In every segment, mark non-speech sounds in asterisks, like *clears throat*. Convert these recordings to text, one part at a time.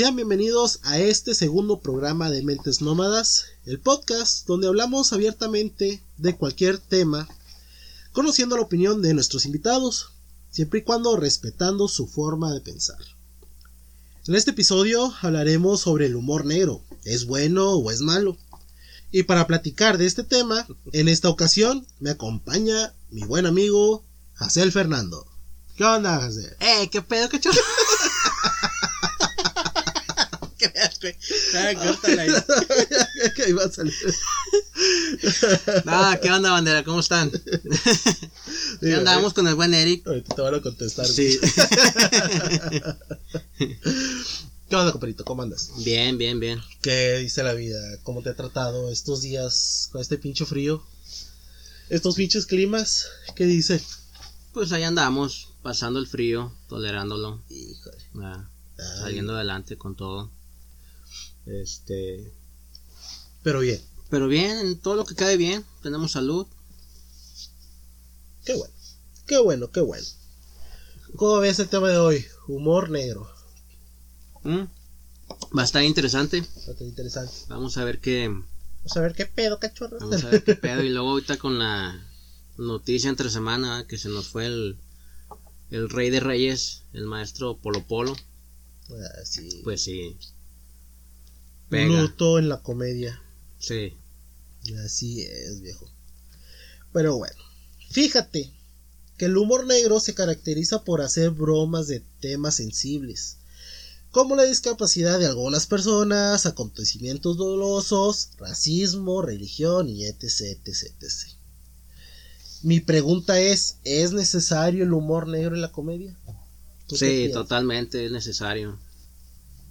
Sean bienvenidos a este segundo programa de Mentes Nómadas, el podcast donde hablamos abiertamente de cualquier tema, conociendo la opinión de nuestros invitados, siempre y cuando respetando su forma de pensar. En este episodio hablaremos sobre el humor negro, ¿es bueno o es malo? Y para platicar de este tema, en esta ocasión me acompaña mi buen amigo Jacel Fernando. ¿Qué onda, Jacel? Eh, qué pedo, cachorro. *laughs* ¿Qué pedo, güey? Ah, córtala *laughs* ahí. que iba a salir. Ah, ¿qué onda, bandera? ¿Cómo están? *laughs* ¿Qué onda? Vamos con el buen Eric. Ahorita te van a contestar. Sí. *laughs* ¿Qué onda, compadrito? ¿Cómo andas? Bien, bien, bien. ¿Qué dice la vida? ¿Cómo te ha tratado estos días con este pinche frío? Estos pinches climas, ¿qué dice? Pues ahí andamos, pasando el frío, tolerándolo, Híjole. ah, saliendo adelante con todo. Este. Pero bien, Pero bien, en todo lo que cae bien, tenemos salud. qué bueno. Qué bueno, qué bueno. ¿Cómo ves el tema de hoy? Humor negro. ¿Mm? Va a estar interesante. Bastante interesante. Vamos a ver qué. Vamos a ver qué pedo, cachorro. Vamos a ver qué pedo. Y luego ahorita con la noticia entre semana que se nos fue el, el rey de reyes, el maestro Polo Polo. Ah, sí. Pues sí. Pega. Luto en la comedia. Sí. Así es, viejo. Pero bueno, fíjate que el humor negro se caracteriza por hacer bromas de temas sensibles, como la discapacidad de algunas personas, acontecimientos dolorosos, racismo, religión y etc, etc, etc. Mi pregunta es, ¿es necesario el humor negro en la comedia? ¿Tú qué Sí, totalmente es necesario.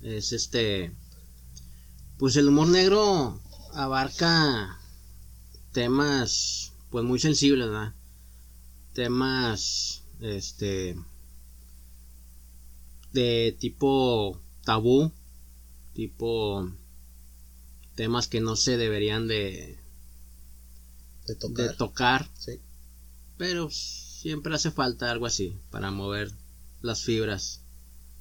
Es este. Pues el humor negro abarca temas, pues muy sensibles, ¿verdad? Temas, este. de tipo tabú, tipo. temas que no se deberían de, De de tocar. tocar, Sí. pero siempre hace falta algo así para mover las fibras.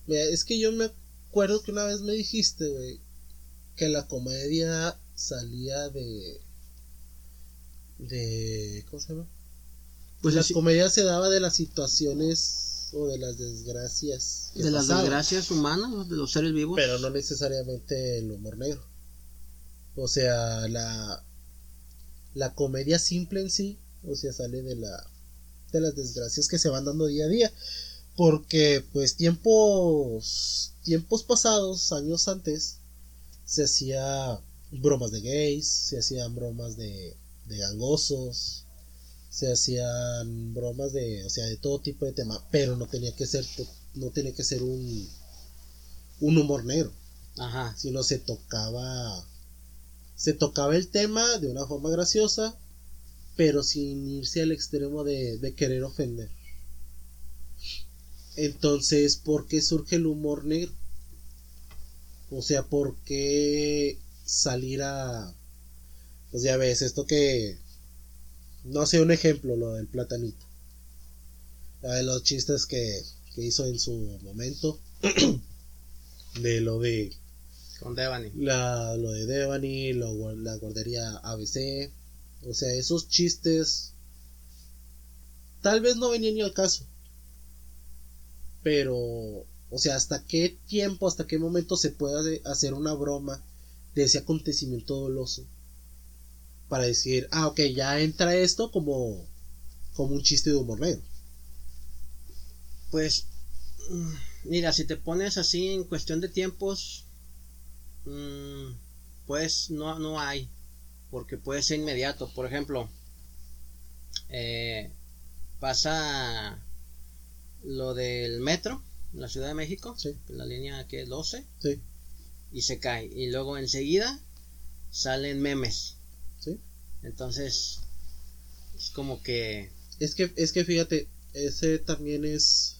Mira, es que yo me acuerdo que una vez me dijiste, güey, que la comedia salía de. de. ¿Cómo se llama? Pues la comedia se daba de las situaciones o de las desgracias. de las desgracias humanas, de los seres vivos. Pero no necesariamente el humor negro. O sea, la. La comedia simple en sí, o sea, sale de la. de las desgracias que se van dando día a día. Porque, pues, tiempos. tiempos pasados, años antes, se hacía bromas de gays, se hacían bromas de, de gangosos, se hacían bromas de, o sea, de todo tipo de tema, pero no tenía que ser, no tenía que ser un, un humor negro, Ajá. sino se tocaba, se tocaba el tema de una forma graciosa, pero sin irse al extremo de, de querer ofender. Entonces, ¿por qué surge el humor negro? O sea, ¿por qué salir a... Pues ya ves, esto que... No sé, un ejemplo, lo del platanito. La de los chistes que, que hizo en su momento. *clears throat* de lo de... Con Devani. La, lo de Devani, lo la guardería ABC. O sea, esos chistes... Tal vez no venían ni al caso. Pero... O sea, ¿hasta qué tiempo, hasta qué momento se puede hacer una broma de ese acontecimiento doloso? Para decir, ah, ok, ya entra esto como, como un chiste de humor negro. Pues, mm, mira, si te pones así en cuestión de tiempos, mm, pues no, no hay, porque puede ser inmediato. Por ejemplo, eh, pasa lo del metro en la Ciudad de México, Sí. la línea que es 12, Sí, y se cae. Y luego enseguida salen memes. sí. Entonces, es como que Es que, es que fíjate, ese también es,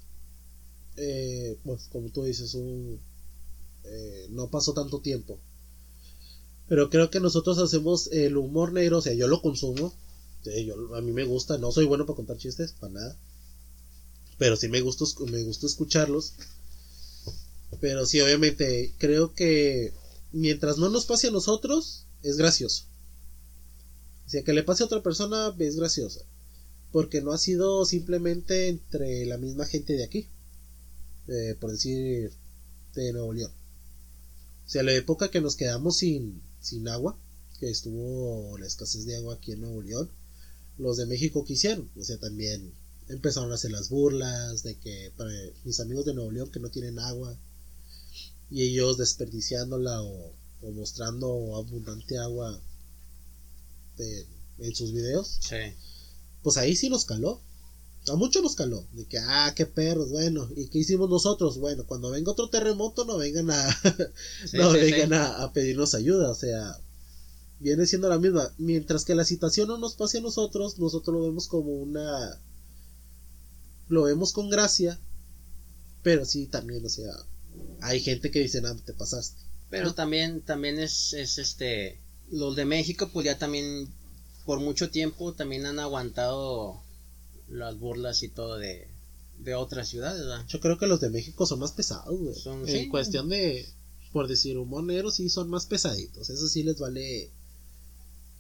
eh, pues como tú dices, un, eh, no pasó tanto tiempo. Pero creo que nosotros hacemos el humor negro, o sea, yo lo consumo, sí, yo, a mí me gusta, no soy bueno para contar chistes, para nada. Pero sí me gusta, me gusta escucharlos. Pero sí, obviamente, creo que mientras no nos pase a nosotros, es gracioso. O sea, que le pase a otra persona es graciosa. Porque no ha sido simplemente entre la misma gente de aquí. Eh, por decir, de Nuevo León. O sea, la época que nos quedamos sin, sin agua, que estuvo la escasez de agua aquí en Nuevo León, los de México quisieron. O sea, también empezaron a hacer las burlas de que para mis amigos de Nuevo León que no tienen agua y ellos desperdiciándola o, mostrando abundante agua en sus videos. Sí. Pues ahí sí nos caló. A mucho nos caló. De que, ah, qué perros, bueno. ¿Y qué hicimos nosotros? Bueno, cuando venga otro terremoto no vengan a, *laughs* no vengan a, a, pedirnos ayuda. O sea, viene siendo la misma. Mientras que la situación no nos pase a nosotros, nosotros lo vemos como una... Lo vemos con gracia. Pero sí, también, o sea, hay gente que dice, no, te pasaste. Pero también, también es, es este, los de México pues ya también por mucho tiempo también han aguantado las burlas y todo de, de otras ciudades, ¿verdad? Yo creo que los de México son más pesados, güey. Son, en cuestión de, por decir, humor negro sí son más pesaditos. Eso sí les vale,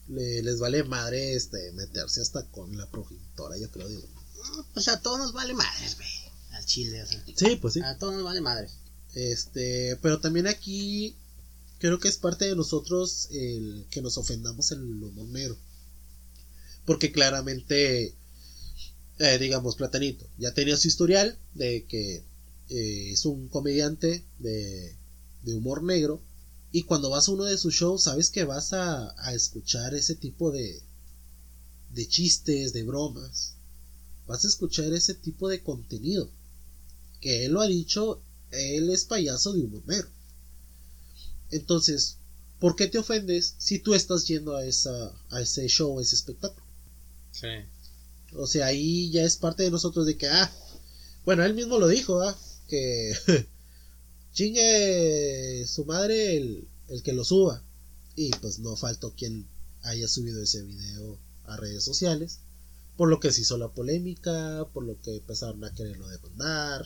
les vale madre este, meterse hasta con la progenitora, yo creo, digo. Pues a todos nos vale madres, güey. Al chile, o sea. Sí, pues sí. A todos nos vale madres. Este, pero también aquí creo que es parte de nosotros el que nos ofendamos en el humor negro. Porque claramente, eh, digamos, Platanito ya tenía su historial de que eh, es un comediante de, de, humor negro. Y cuando vas a uno de sus shows, sabes que vas a, a escuchar ese tipo de, de chistes, de bromas. Vas a escuchar ese tipo de contenido. Que él lo ha dicho él es payaso de humor negro. Entonces, ¿por qué te ofendes si tú estás yendo a, esa, a ese show, a ese espectáculo? Sí. O sea, ahí ya es parte de nosotros de que, ah, bueno, él mismo lo dijo, ¿ah? Que *laughs* chingue su madre el, el que lo suba. Y pues no faltó quien haya subido ese video a redes sociales. Por lo que se hizo la polémica, por lo que empezaron a quererlo demandar.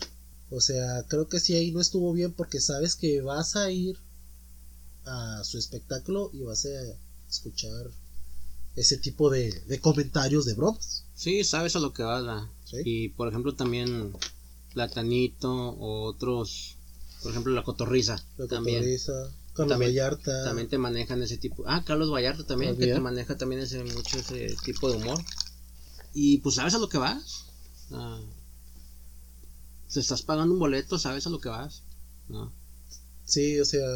O sea, creo que sí ahí no estuvo bien porque sabes que vas a ir a su espectáculo y vas a escuchar ese tipo de, comentarios de bromas. Sí, sabes a lo que vas. Y por ejemplo también Platanito o otros, por ejemplo la Cotorriza. La Cotorriza. Carlos Vallarta. También te manejan ese tipo. Ah, Carlos Vallarta también, que te maneja también ese, mucho ese tipo de humor. Y pues sabes a lo que vas. Ah, si estás pagando un boleto, sabes a lo que vas, ¿no? Sí, o sea,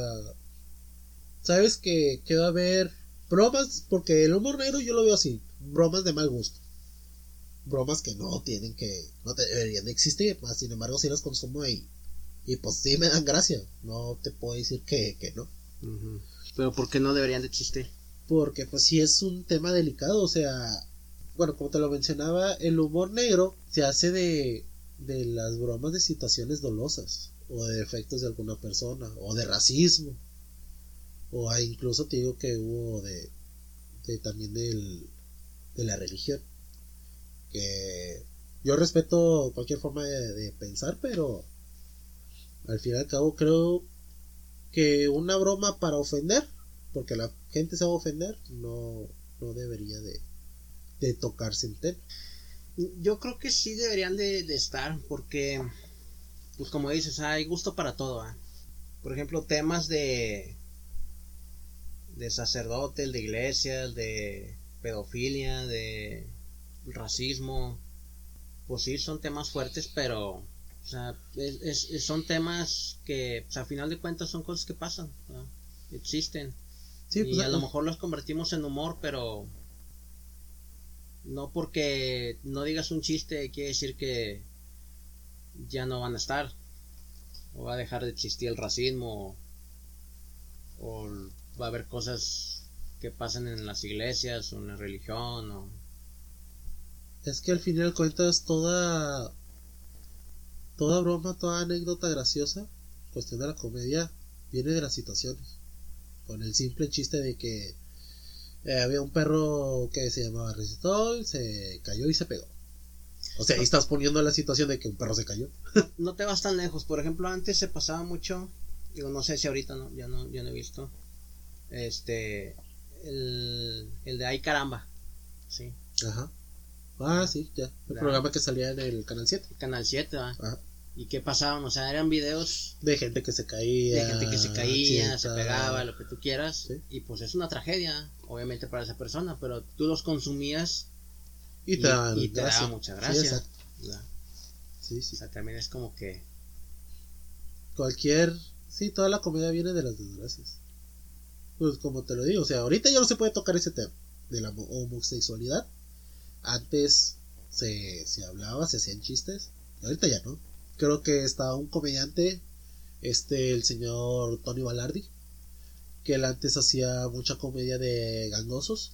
sabes que, que va a haber bromas, porque el humor negro yo lo veo así, bromas de mal gusto. Bromas que no tienen que, no deberían de existir, más sin embargo si las consumo ahí. Y pues sí me dan gracia, no te puedo decir que, que no. Pero ¿por qué no deberían de existir? Porque pues sí es un tema delicado, o sea, bueno, como te lo mencionaba, el humor negro se hace de de las bromas de situaciones dolosas o de defectos de alguna persona o de racismo o incluso te digo que hubo de, de también del, de la religión que yo respeto cualquier forma de, pensar pero al fin y al cabo creo que una broma para ofender porque la gente se va a ofender no, no debería de, de tocarse en tema yo creo que sí deberían de, estar porque, pues como dices, hay gusto para todo. Por ejemplo, temas de, de sacerdotes, de iglesias, de pedofilia, de racismo, pues sí, son temas fuertes, pero o sea, son temas que pues, a final de cuentas son cosas que pasan, existen. y pues, a lo mejor los convertimos en humor, pero no porque no digas un chiste quiere decir que ya no van a estar. O va a dejar de existir el racismo. O, va a haber cosas que pasan en las iglesias o en la religión. O... Es que al final cuentas toda... Toda broma, toda anécdota graciosa, cuestión de la comedia, viene de las situaciones. Con el simple chiste de que eh, había un perro que se llamaba Resistol, se cayó y se pegó. O sea, ahí estás poniendo la situación de que un perro se cayó. *laughs* no te vas tan lejos. Por ejemplo, antes se pasaba mucho, digo, no sé si ahorita no, ya no, ya no he visto, este, el, el de Ay Caramba, sí. Ajá. Ah, sí, ya. El programa que salía en el Canal 7. Canal 7, ¿va? Ajá. ¿Y qué pasaban? O sea, eran videos De gente que se caía. de gente que se caía, se pegaba, lo que tú quieras. Sí. Y pues es una tragedia, obviamente, para esa persona, pero tú los consumías Y te y te daba mucha gracia. O sea, también es como que... Cualquier. Sí, toda la comedia viene de las desgracias. Pues como te lo digo, o sea, ahorita ya no se puede tocar ese tema de la homo- homosexualidad. Antes se, se hablaba, se hacían chistes. Ahorita ya no. Creo que estaba un comediante, este, el señor Tony Balardi, que él antes hacía mucha comedia de gangosos.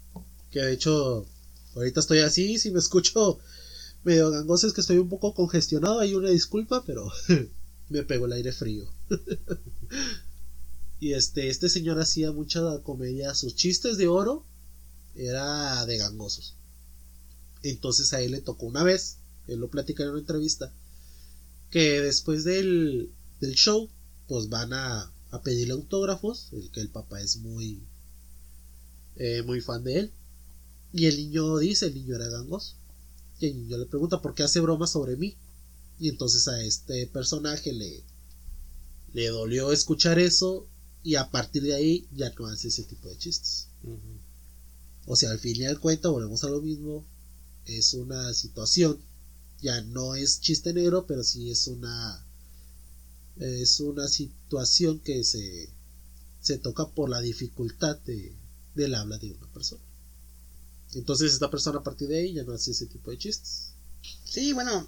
Que de hecho, ahorita estoy así, si me escucho *laughs* medio gangoso es que estoy un poco congestionado, hay una disculpa, pero *laughs* me pegó el aire frío. *laughs* y este, este señor hacía mucha comedia, sus chistes de oro era de gangosos. Entonces a él le tocó una vez, él lo platica en una entrevista, que después del, del show, pues van a, a pedirle autógrafos, el que el papá es muy, eh, muy fan de él. Y el niño dice, el niño era gangoso. Y el niño le pregunta, ¿por qué hace bromas sobre mí? Y entonces a este personaje le, le dolió escuchar eso y a partir de ahí ya no hace ese tipo de chistes. O sea, al fin y al cuento volvemos a lo mismo. Es una situación. Ya no es chiste negro, pero sí es una. Es una situación que se, se toca por la dificultad de, del habla de una persona. Entonces esta persona a partir de ahí ya no hace ese tipo de chistes. Sí, bueno,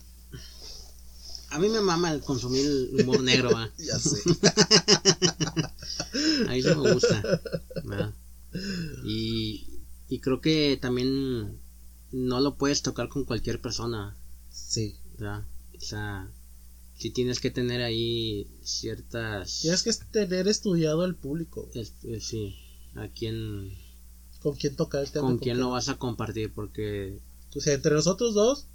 a mí me mama el consumir el humor negro, ¿va? *laughs* Ya sé. *laughs* A mí sí me gusta. ¿verdad? Y, y creo que también no lo puedes tocar con cualquier persona, sí. ¿verdad? O sea, si tienes que tener ahí ciertas... Tienes que tener estudiado el público. eh, sí, a quién, Con quién tocar el tema. con quién lo vas a compartir, porque O sea, entre nosotros dos,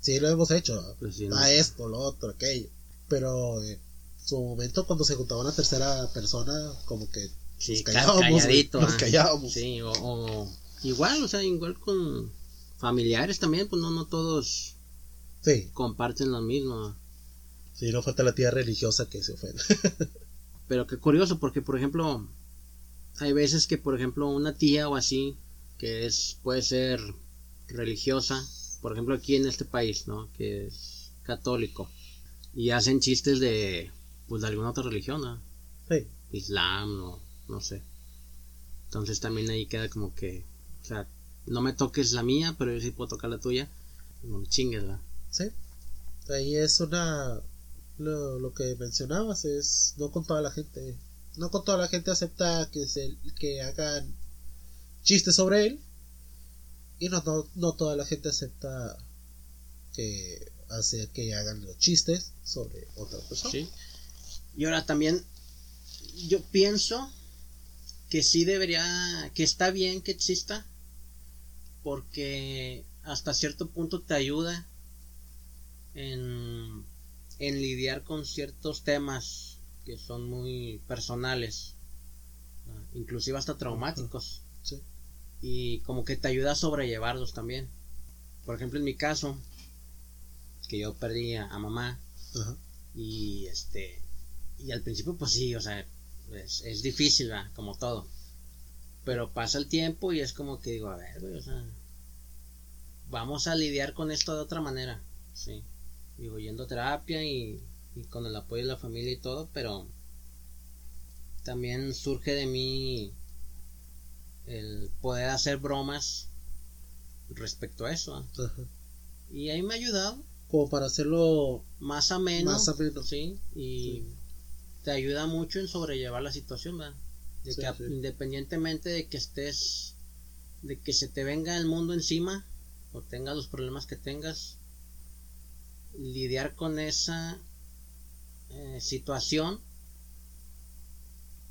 sí lo hemos hecho. pues no... a esto, lo otro, aquello. Pero en su momento, cuando se juntaba una tercera persona, como que Sí, nos ca- callábamos. calladito. nos ah. callábamos. Sí, o, o igual, o sea, igual con familiares también, pues no, no todos Sí, comparten lo mismo. sí, no falta la tía religiosa que se ofende. *laughs* Pero qué curioso, porque por ejemplo, hay veces que, por ejemplo, una tía o así, que es, puede ser religiosa, por ejemplo, aquí en este país, ¿no? Que es católico, y hacen chistes de, pues, de alguna otra religión, ¿no? Sí, Islam, o no sé. Entonces también ahí queda como que, o sea, no me toques la mía, pero yo sí puedo tocar la tuya. No me chingues, ¿verdad? Sí. Ahí es una. Lo, lo que mencionabas es. No con toda la gente. No con toda la gente acepta que, se, que hagan chistes sobre él. Y no, no, no toda la gente acepta que hace que hagan los chistes sobre otra persona. Y ahora también, yo pienso que sí debería, que está bien que exista, porque hasta cierto punto te ayuda en, en lidiar con ciertos temas que son muy personales, inclusive hasta traumáticos, Sí. y como que te ayuda a sobrellevarlos también. Por ejemplo, en mi caso, que yo perdí a- a mamá, Ajá. y este y al principio pues sí o sea es, es difícil ¿verdad? como todo pero pasa el tiempo y es como que digo a ver güey o sea vamos a lidiar con esto de otra manera sí digo yendo a terapia y, y con el apoyo de la familia y todo pero también surge de mí el poder hacer bromas respecto a eso. Ajá. y ahí me ha ayudado Como para hacerlo más ameno, más ameno. sí, y Sí. te ayuda mucho en sobrellevar la situación, ¿verdad? De Sí, que sí. independientemente de que estés, de que se te venga el mundo encima o tengas los problemas que tengas, lidiar con esa eh, situación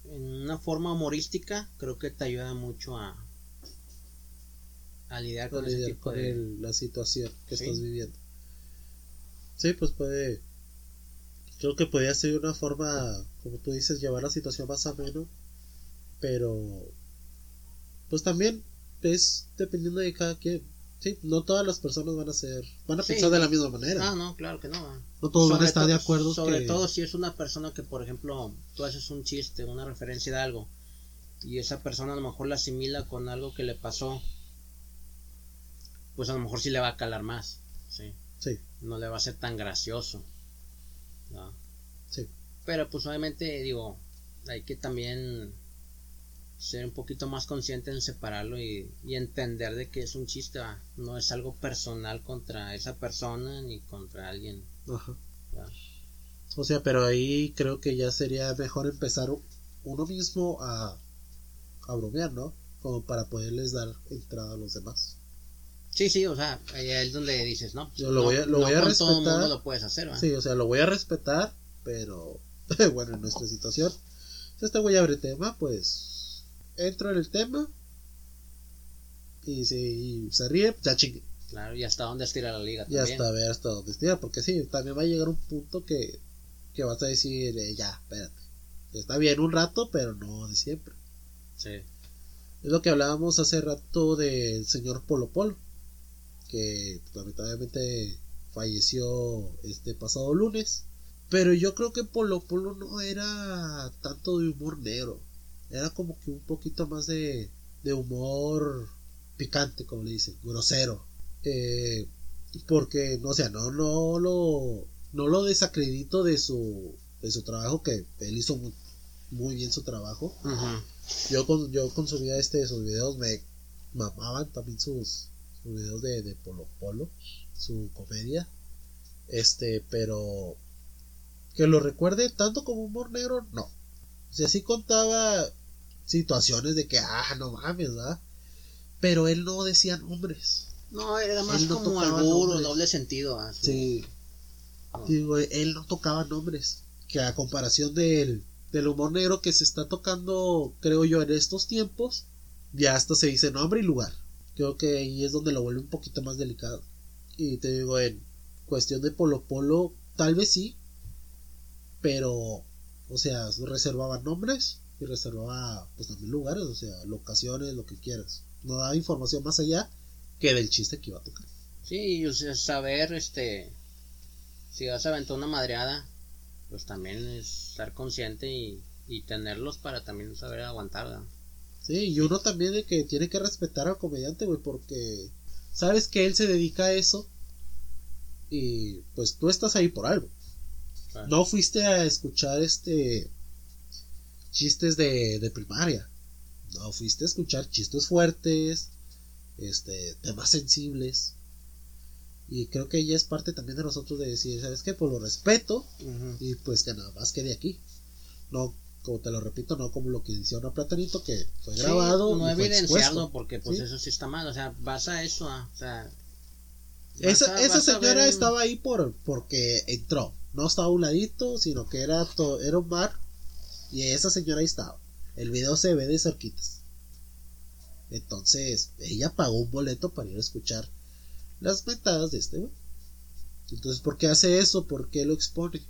en una forma humorística creo que te ayuda mucho a a lidiar con para ese lidiar tipo con de el- la situación que Sí. estás viviendo. Sí, pues puede. Creo que podría ser una forma, como tú dices, llevar la situación más ameno. Pero. Pues también es dependiendo de cada quien. Sí, no todas las personas van a ser. Van a Sí. pensar de la misma manera. No, no, claro que no. no todos van a Sobre estar de acuerdo. Sobre que- todo si es una persona que, por ejemplo, tú haces un chiste, una referencia de algo, y esa persona a lo mejor la asimila con algo que le pasó, pues a lo mejor sí le va a calar más. Sí. Sí, No le va a ser tan gracioso. ¿no? sí. Pero pues obviamente, digo, hay que también ser un poquito más consciente en separarlo y, y entender de que es un chiste, ¿va? no es algo personal contra esa persona ni contra alguien. Ajá. ¿va? O sea, pero ahí creo que ya sería mejor empezar uno mismo a, a bromear, ¿no? Como para poderles dar entrada a los demás. Sí, sí, o sea, ahí es donde dices, ¿no? Yo lo no, voy a- lo no voy a con todo respetar. mundo lo puedes hacer, ¿va? Sí, o sea, lo voy a respetar, pero *laughs* bueno, en nuestra situación, si este güey abre tema, pues entro en el tema y si se ríe, ya chingue. Claro, y hasta dónde estira la liga Ya también. hasta ver hasta dónde estira, porque sí, también va a llegar un punto que, que vas a decir, eh, ya, espérate. Está bien un rato, pero no de siempre. Sí. Es lo que hablábamos hace rato del señor Polo Polo, que lamentablemente falleció este pasado lunes. Pero yo creo que Polo Polo no era tanto de humor negro, era como que un poquito más de, de humor picante, como le dicen, grosero. Eh, porque, no, o sea, no, no lo, no lo desacredito de su, de su trabajo, que él hizo muy, muy bien su trabajo. Yo, con, yo consumía este, sus videos, me mamaban también sus, sus videos de, de Polo Polo, su comedia. Este, pero que lo recuerde tanto como humor negro, no. O sea, sí contaba situaciones de que, ah, no mames, ¿verdad? Pero él no decía nombres. No, era más Él no como tocaba albur o nombres. doble sentido. ¿va? Su- Sí. No. Digo, él no tocaba nombres. Que a comparación del, del humor negro que se está tocando, creo yo, en estos tiempos, ya hasta se dice nombre y lugar. Creo que ahí es donde lo vuelve un poquito más delicado. Y te digo, en cuestión de Polo Polo, tal vez sí. Pero, o sea, reservaba nombres y reservaba, pues también lugares, o sea, locaciones, lo que quieras. No daba información más allá que del chiste que iba a tocar. Sí, o sea, saber, este, si vas a aventar una madreada, pues también es estar consciente y, y tenerlos para también saber aguantar, ¿verdad? Sí, y uno también de que tiene que respetar al comediante, güey, porque sabes que él se dedica a eso y pues tú estás ahí por algo. Claro. No fuiste a escuchar este chistes de, de primaria. No fuiste a escuchar chistes fuertes, este, temas sensibles. Y creo que ella es parte también de nosotros de decir, ¿sabes qué? Pues lo respeto y pues que nada más quede aquí. No, como te lo repito, no como lo que hicieron a Platanito, que fue Sí, grabado. no evidenciarlo, porque pues Sí. eso sí está mal, o sea, vas a eso, ah, o sea... Esa, a- esa señora ver- estaba ahí por porque entró. No estaba a un ladito, sino que era, to- era un bar. Y esa señora ahí estaba. El video se ve de cerquitas. Entonces, ella pagó un boleto para ir a escuchar las mentadas de este güey. Entonces, ¿por qué hace eso? ¿Por qué lo expone?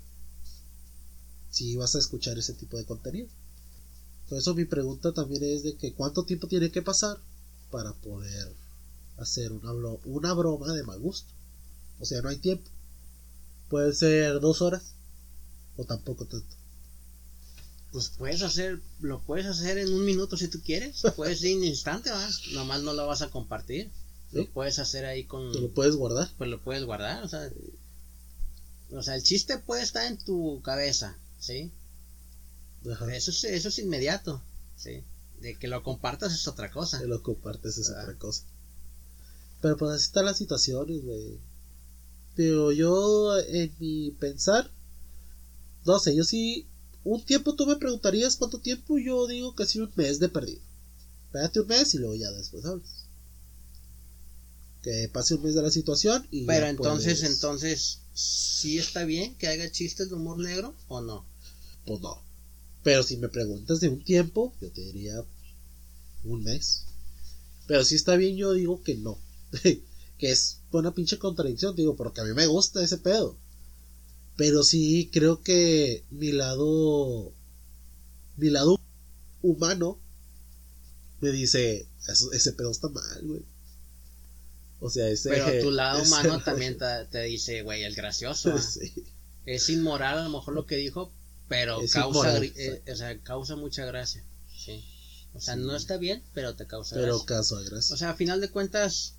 Si vas a escuchar ese tipo de contenido. Por eso mi pregunta también es de que cuánto tiempo tiene que pasar para poder hacer una, una broma de mal gusto. O sea, no hay tiempo. Puede ser dos horas o tampoco tanto. Pues puedes hacer, lo puedes hacer en un minuto si tú quieres, *laughs* puedes ir en instante, ¿va? nomás no lo vas a compartir, Sí. lo puedes hacer ahí con, Te lo puedes guardar. pues lo puedes guardar, o sea, o sea, el chiste puede estar en tu cabeza, ¿sí? Ajá. Eso es, eso es inmediato, ¿sí? De que lo compartas es otra cosa. Te lo compartes es Ah. otra cosa. Pero pues así están las situaciones, güey. Pero yo, en mi pensar, no sé, yo sí. Un tiempo tú me preguntarías cuánto tiempo, yo digo que sí un mes de perdido. Espérate un mes y luego ya después hablas. Que pase un mes de la situación y. Pero entonces, puedes- entonces, ¿sí está bien que haga chistes de humor negro o no? Pues no. Pero si me preguntas de un tiempo, yo te diría un mes. Pero si está bien, yo digo que no. *laughs* que es una pinche contradicción, digo, porque a mí me gusta ese pedo. Pero sí, creo que mi lado. Mi lado humano me dice: ese pedo está mal, güey. O sea, ese. Pero tu *laughs* lado humano también te, dice, güey, el gracioso. *laughs* Es inmoral a lo mejor lo que dijo, pero causa, eh, o sea, causa mucha gracia. Sí. O sea, no está bien, pero te causa pero gracia. Pero causa gracia. O sea, a final de cuentas,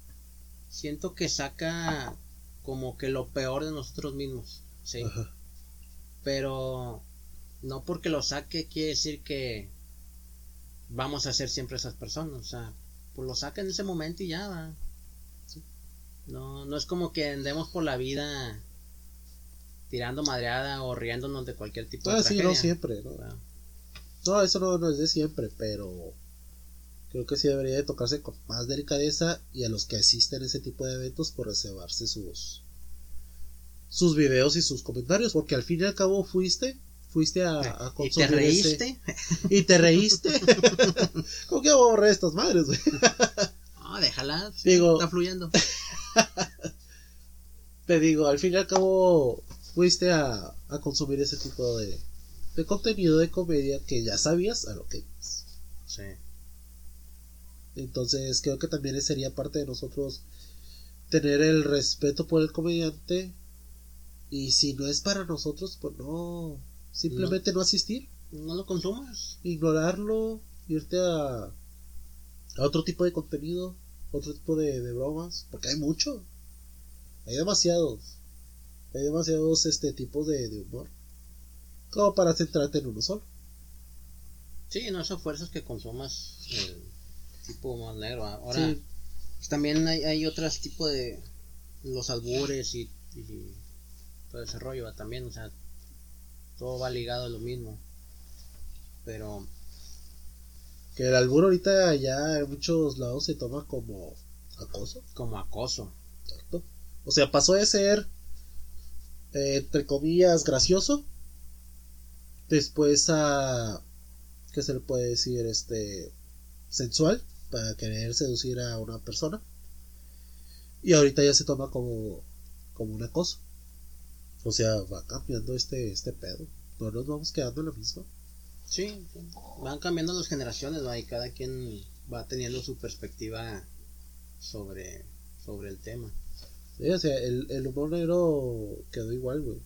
siento que saca como que lo peor de nosotros mismos. Sí. Pero no porque lo saque quiere decir que vamos a ser siempre esas personas. O sea, pues lo saca en ese momento y ya va. No, no es como que andemos por la vida tirando madreada o riéndonos de cualquier tipo de ah, sí, no siempre, ¿no? No, eso no, es de siempre, pero creo que sí debería de tocarse con más delicadeza y a los que asisten a ese tipo de eventos por reservarse sus sus videos y sus comentarios, porque al fin y al cabo fuiste fuiste a, a ¿Y te reíste? y te reíste. ¿Cómo que borré estas madres, güey? no, *laughs* déjala, está fluyendo. *laughs* te digo, al fin y al cabo fuiste a, a consumir ese tipo de, de contenido de comedia que ya sabías a lo que ibas. Entonces creo que también sería parte de nosotros tener el respeto por el comediante y si no es para nosotros, pues no, simplemente no, asistir. No lo consumas. Ignorarlo, irte a, a otro tipo de contenido, otro tipo de, de bromas, porque hay mucho. Hay demasiados. Hay demasiados este tipos de, humor. Como para centrarte en uno solo. Sí, no son fuerzas que consumas el tipo más negro. Ahora pues, también hay, hay otros tipos de los albures y, todo ese rollo también, o sea, todo va ligado a lo mismo. Pero que el albur ahorita ya en muchos lados se toma como acoso. Como acoso. O sea, pasó de ser eh, entre comillas, gracioso. Después a. ¿Qué se le puede decir? Este. Sensual. Para querer seducir a una persona. Y ahorita ya se toma como. Como una cosa. O sea, va cambiando este, este pedo. No nos vamos quedando en la misma. Sí, van cambiando las generaciones, Y cada quien va teniendo su perspectiva sobre, sobre el tema. Sí, o sea, el, el humor negro quedó igual, güey.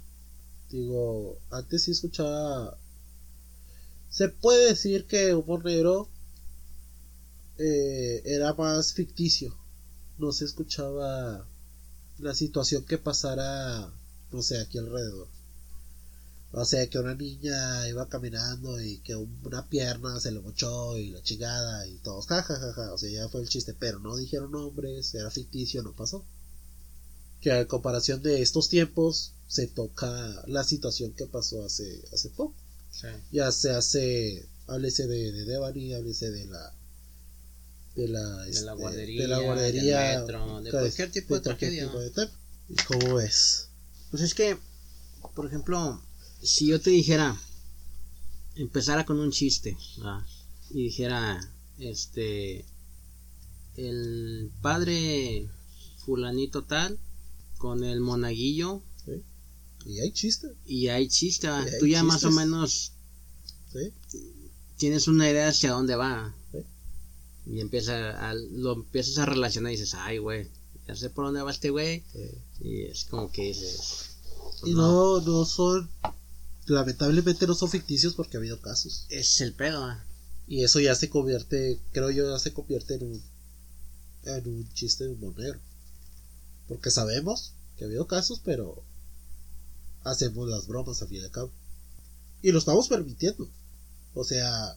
Digo, antes sí escuchaba. Se puede decir que humor negro eh, era más ficticio. No se escuchaba la situación que pasara, no sé, aquí alrededor. O sea, que una niña iba caminando y que una pierna se le mochó y la chingada y todos, jajajaja. O sea, ya fue el chiste, pero no dijeron nombres, era ficticio, no pasó que a comparación de estos tiempos se toca la situación que pasó hace, hace poco. Ya se hace, háblese de, de Devani, háblese de la de la, de la guardería, de, la guardería, de cualquier tipo de, tragedia. ¿Cómo es? Pues es que, por ejemplo, si yo te dijera, empezara con un chiste, y dijera, este, el padre fulanito tal con el monaguillo. Y hay chiste. Y hay chiste. Tú ya más o menos tienes una idea hacia dónde va. Y empieza a, lo empiezas a relacionar y dices, ay, güey, ya sé por dónde va este güey. Y es como que dices... Pues y no, no son... Lamentablemente no son ficticios porque ha habido casos. Es el pedo. Y eso ya se convierte, creo yo, ya se convierte en un, en un chiste de un monero. Porque sabemos que ha habido casos, pero hacemos las bromas al fin y al cabo. Y lo estamos permitiendo. O sea,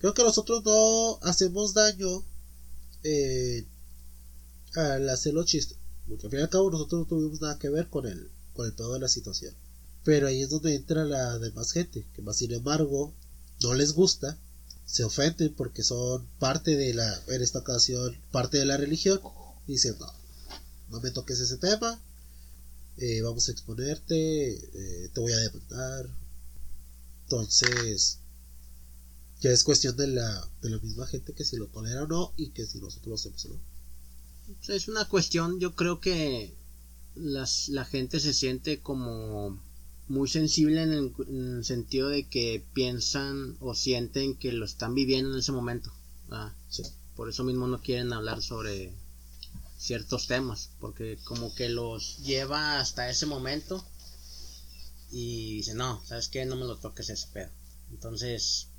creo que nosotros no hacemos daño eh, al hacer los chistes. Porque al fin y al cabo nosotros no tuvimos nada que ver con el, con el todo de la situación. Pero ahí es donde entra la demás gente, que más sin embargo no les gusta, se ofenden porque son parte de la, en esta ocasión, parte de la religión, y dicen, no, no me toques ese tema, eh, vamos a exponerte, eh, te voy a demandar. Entonces, ya es cuestión de la, de la misma gente que si lo tolera o no y que si nosotros lo hacemos o no. Es una cuestión, yo creo que las, la gente se siente como muy sensible en el, en el sentido de que piensan o sienten que lo están viviendo en ese momento. ¿verdad? Sí. Por eso mismo no quieren hablar sobre ciertos temas, porque como que los lleva hasta ese momento y dice, no, ¿sabes qué? No me lo toques ese pedo. Entonces,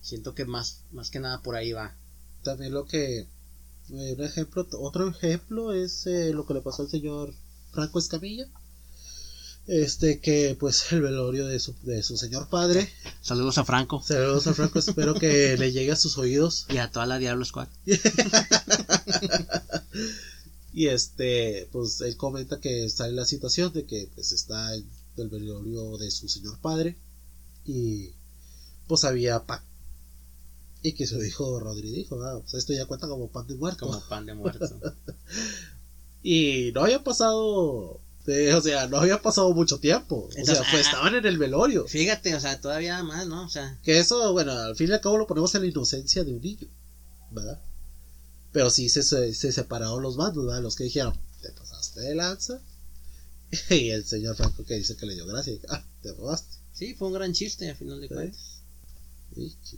siento que más, más que nada por ahí va. También lo que. eh, un ejemplo, otro ejemplo es eh, lo que le pasó al señor Franco Escamilla. Este que pues *laughs* el velorio de su, de su señor padre. Saludos a Franco Saludos a Franco, espero que *laughs* le llegue a sus oídos. y a toda la Diablo Squad. *laughs* Y este, pues él comenta que está en la situación de que pues está en el velorio de su señor padre. Y pues había pan. Y que su hijo Rodri dijo, ah, pues esto ya cuenta como pan de muerto. Como pan de muerto. *laughs* Y no había pasado, o sea, no había pasado mucho tiempo. O sea, pues ah, estaban en el velorio. Fíjate, o sea, todavía más, ¿no? O sea, Que eso, bueno, al fin y al cabo lo ponemos en la inocencia de un niño, ¿verdad? Pero sí se, se, se separaron los bandos, ¿verdad? Los que dijeron, te pasaste de lanza. *laughs* Y el señor Franco que dice que le dio gracia. y, ah, te robaste. sí, fue un gran chiste a final de Sí. cuentas.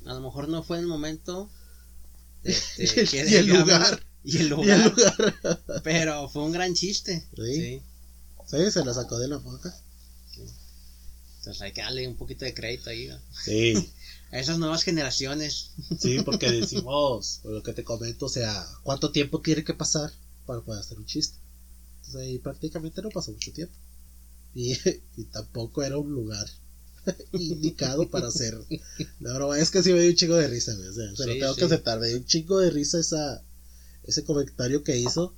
A lo mejor no fue el momento. *laughs* este, y, el, que y el debía lugar. Y el *laughs* Y lugar. el lugar. *laughs* Pero fue un gran chiste. Sí. Sí. Sí, se la sacó de la boca. Entonces hay que darle un poquito de crédito ahí. ¿no? Sí. A esas nuevas generaciones. Sí, porque decimos, por lo que te comento, o sea, ¿cuánto tiempo tiene que pasar para poder hacer un chiste? Entonces ahí prácticamente no pasó mucho tiempo. Y, y tampoco era un lugar *laughs* indicado para hacer la broma. Es que sí me dio un chingo de risa, güey, o sea, se lo tengo sí. que aceptar. Me dio un chingo de risa esa, ese comentario que hizo.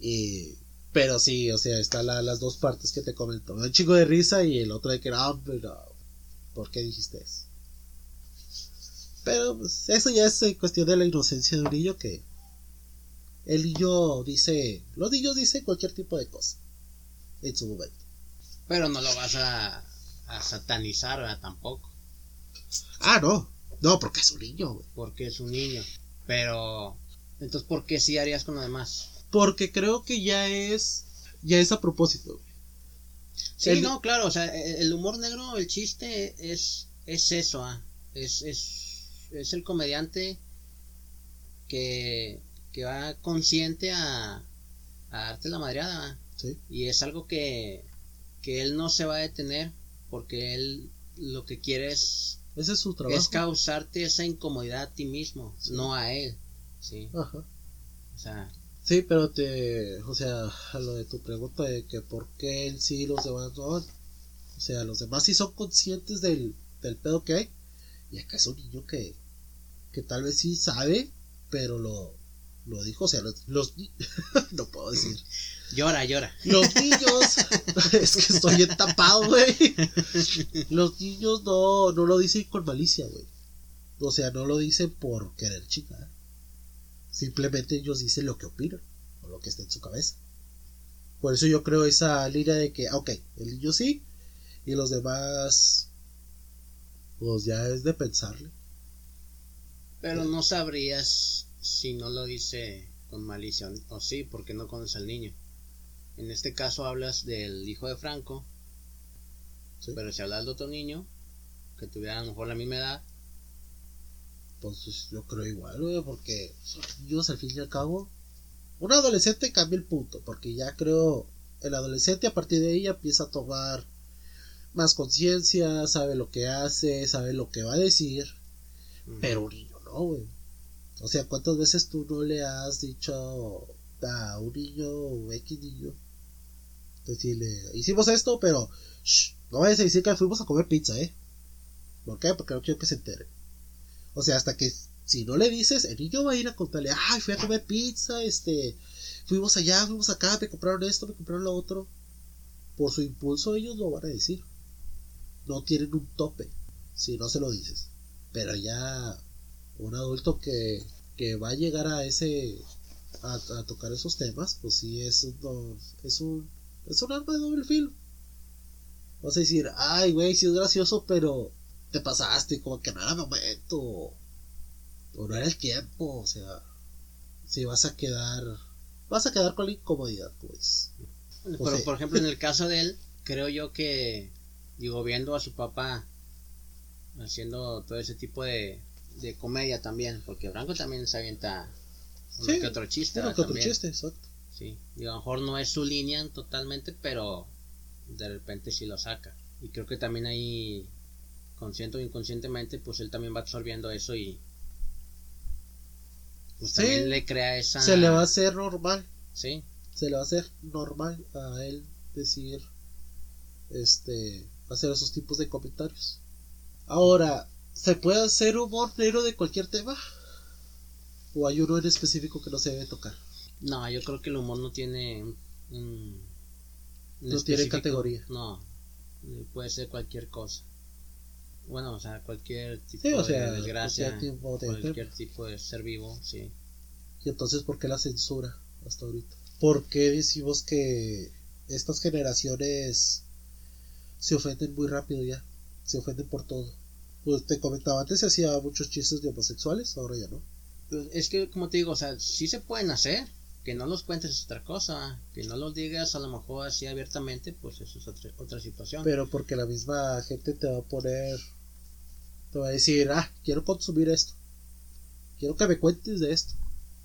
Y, pero sí, o sea, están la- las dos partes que te comento. Me dio un chingo de risa y el otro de que no, pero ¿por qué dijiste eso? Pero pues, eso ya es eh, cuestión de la inocencia de un niño que el niño dice, los niños dicen cualquier tipo de cosa en su momento. Pero no lo vas a, a satanizar ¿verdad? tampoco. Ah, no, no, porque es un niño, güey. Porque es un niño. Pero. Entonces, ¿por qué sí harías con lo demás? Porque creo que ya es, ya es a propósito, güey. Sí, El- no, claro, o sea, e- el humor negro, el chiste es, es eso, ah, es, es, es el comediante que, que va consciente a, a darte la madreada, ah, Sí, y es algo que, que él no se va a detener porque él lo que quiere es, ese es su trabajo. es causarte esa incomodidad a ti mismo, Sí. no a él, sí, Ajá. o sea, Sí, pero te, o sea, a lo de tu pregunta de que por qué él sí los demás no. O sea, los demás sí son conscientes del, del pedo que hay. Y acá es un niño que, que tal vez sí sabe, pero lo, lo dijo, o sea, los, los *laughs* no puedo decir. *laughs* llora, llora, Los niños, *laughs* es que estoy entapado, güey. Los niños no, no lo dicen con malicia, güey. O sea, no lo dicen por querer chingar. Simplemente ellos dicen lo que opinan, o lo que está en su cabeza. Por eso yo creo esa línea de que, ah, ok, el niño sí, y los demás, pues ya es de pensarle. Pero no sabrías si no lo dice con malicia o sí, porque no conoces al niño. En este caso hablas del hijo de Franco, Sí. pero si hablas de otro niño que tuviera a lo mejor la misma edad, Pues yo creo igual, güey, porque son niños al fin y al cabo. Un adolescente cambia el punto, porque ya creo el adolescente a partir de ahí ya empieza a tomar más conciencia, sabe lo que hace, sabe lo que va a decir, pero un niño no, güey. O sea, ¿cuántas veces tú no le has dicho a un niño o X niño? Decirle, hicimos esto, pero shh, no vayas a decir que fuimos a comer pizza, ¿eh? ¿Por? Porque no quiero que se entere. O sea, hasta que si no le dices, el niño va a ir a contarle, ay, fui a comer pizza, este, fuimos allá, fuimos acá, me compraron esto, me compraron lo otro. Por su impulso ellos lo van a decir. No tienen un tope si no se lo dices. Pero ya un adulto que, que va a llegar a ese, a, a tocar esos temas, pues sí es un, es un, es un arma de doble filo. Vas a decir, ay, güey, sí es gracioso, pero te pasaste, como que no era el momento, o no era el tiempo, o sea, si vas a quedar, vas a quedar con la incomodidad, pues. pero o sea- por ejemplo en el *laughs* caso de él, creo yo que, digo, viendo a su papá haciendo todo ese tipo de, de comedia también, porque Franco también se avienta uno Sí, que otro chiste. Que otro chiste, exacto. Sí, y a lo mejor no es su línea totalmente, pero de repente sí lo saca. Y creo que también ahí, consciente o inconscientemente, pues él también va absorbiendo eso y pues Sí, también le crea esa... Se le va a hacer normal. Sí, Se le va a hacer normal a él decir, este, hacer esos tipos de comentarios. Ahora, ¿se puede hacer humor negro de cualquier tema? ¿O hay uno en específico que no se debe tocar? No, yo creo que el humor no tiene un... No tiene categoría. No, eh, puede ser cualquier cosa. Bueno, o sea, cualquier tipo Sí, o sea, de desgracia, cualquier tipo de cualquier tipo de ser vivo, sí. Y entonces, ¿por qué la censura hasta ahorita? ¿Por qué decimos que estas generaciones se ofenden muy rápido ya? Se ofenden por todo. Pues te comentaba antes se hacía muchos chistes de homosexuales, ahora ya no. Pues es que, como te digo, o sea, sí se pueden hacer. Que no los cuentes es otra cosa. Que no los digas a lo mejor así abiertamente, pues eso es otra, otra situación. Pero porque la misma gente te va a poner, te va a decir, ah, quiero consumir esto. Quiero que me cuentes de esto.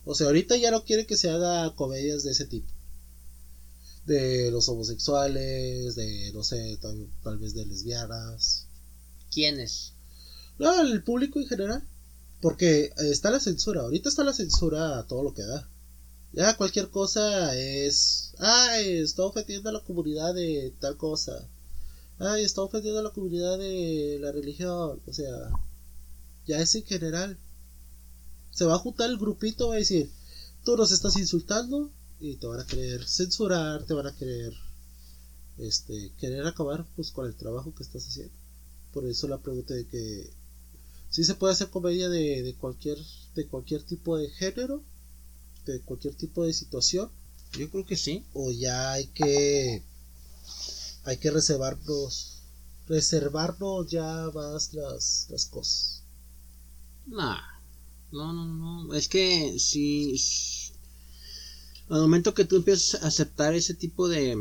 O sea, ahorita ya no quiere que se haga comedias de ese tipo. De los homosexuales, de, no sé, tal, tal vez de lesbianas. ¿Quiénes? No, el público en general. Porque está la censura. Ahorita está la censura a todo lo que da. Ya cualquier cosa es. Ay, está ofendiendo a la comunidad de tal cosa. Ay, está ofendiendo a la comunidad de la religión. O sea, ya es en general. Se va a juntar el grupito, va a decir: Tú nos estás insultando. Y te van a querer censurar, te van a querer. Este, querer acabar pues con el trabajo que estás haciendo. Por eso la pregunta de que si se puede hacer comedia de, de cualquier de cualquier tipo de género, de cualquier tipo de situación, Yo creo que sí. o ya hay que hay que reservarnos reservarnos ya más las, las cosas. Nah. No, no, no. Es que si. si- Al momento que tú empiezas a aceptar ese tipo de.